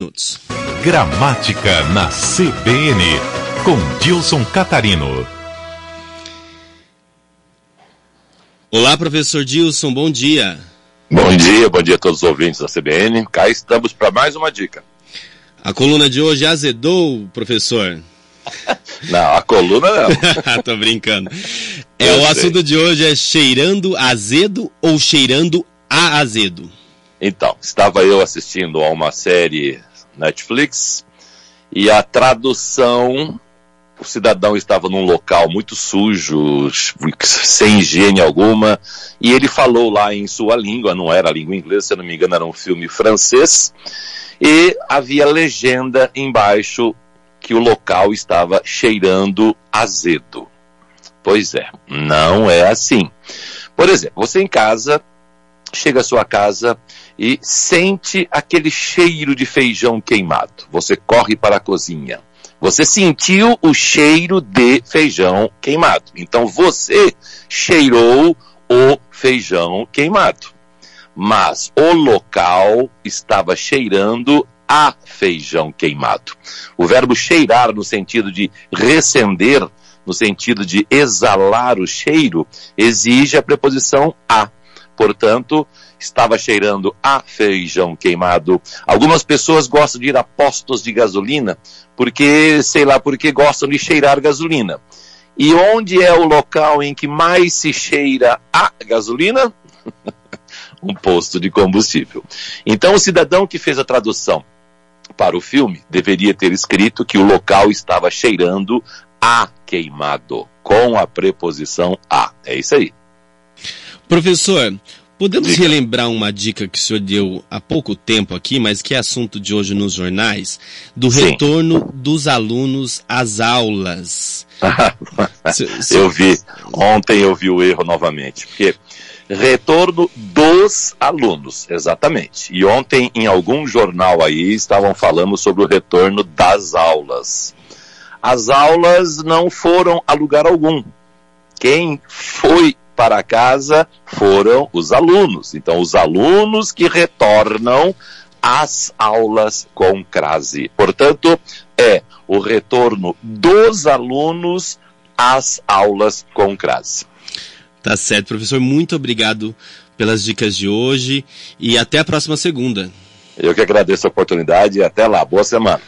minutos. Gramática na CBN, com Dilson Catarino. Olá, professor Dilson, bom dia. Bom dia, bom dia a todos os ouvintes da CBN. Cá estamos para mais uma dica. A coluna de hoje azedou, professor? Não, a coluna não. Tô brincando. É, o assunto de hoje é cheirando azedo ou cheirando a azedo? Então, estava eu assistindo a uma série Netflix e a tradução o cidadão estava num local muito sujo, sem higiene alguma, e ele falou lá em sua língua, não era a língua inglesa, se não me engano, era um filme francês, e havia legenda embaixo que o local estava cheirando azedo. Pois é, não é assim. Por exemplo, você em casa, chega à sua casa e sente aquele cheiro de feijão queimado. Você corre para a cozinha. Você sentiu o cheiro de feijão queimado. Então você cheirou o feijão queimado. Mas o local estava cheirando a feijão queimado. O verbo cheirar, no sentido de recender, no sentido de exalar o cheiro, exige a preposição a. Portanto, estava cheirando a feijão queimado. Algumas pessoas gostam de ir a postos de gasolina porque, sei lá, porque gostam de cheirar gasolina. E onde é o local em que mais se cheira a gasolina? um posto de combustível. Então, o cidadão que fez a tradução para o filme deveria ter escrito que o local estava cheirando a queimado, com a preposição a. É isso aí. Professor, podemos Diga. relembrar uma dica que o senhor deu há pouco tempo aqui, mas que é assunto de hoje nos jornais, do Sim. retorno dos alunos às aulas. eu vi, ontem eu vi o erro novamente, porque retorno dos alunos, exatamente. E ontem em algum jornal aí estavam falando sobre o retorno das aulas. As aulas não foram a lugar algum. Quem foi para casa foram os alunos. Então, os alunos que retornam às aulas com crase. Portanto, é o retorno dos alunos às aulas com crase. Tá certo, professor. Muito obrigado pelas dicas de hoje e até a próxima segunda. Eu que agradeço a oportunidade e até lá. Boa semana.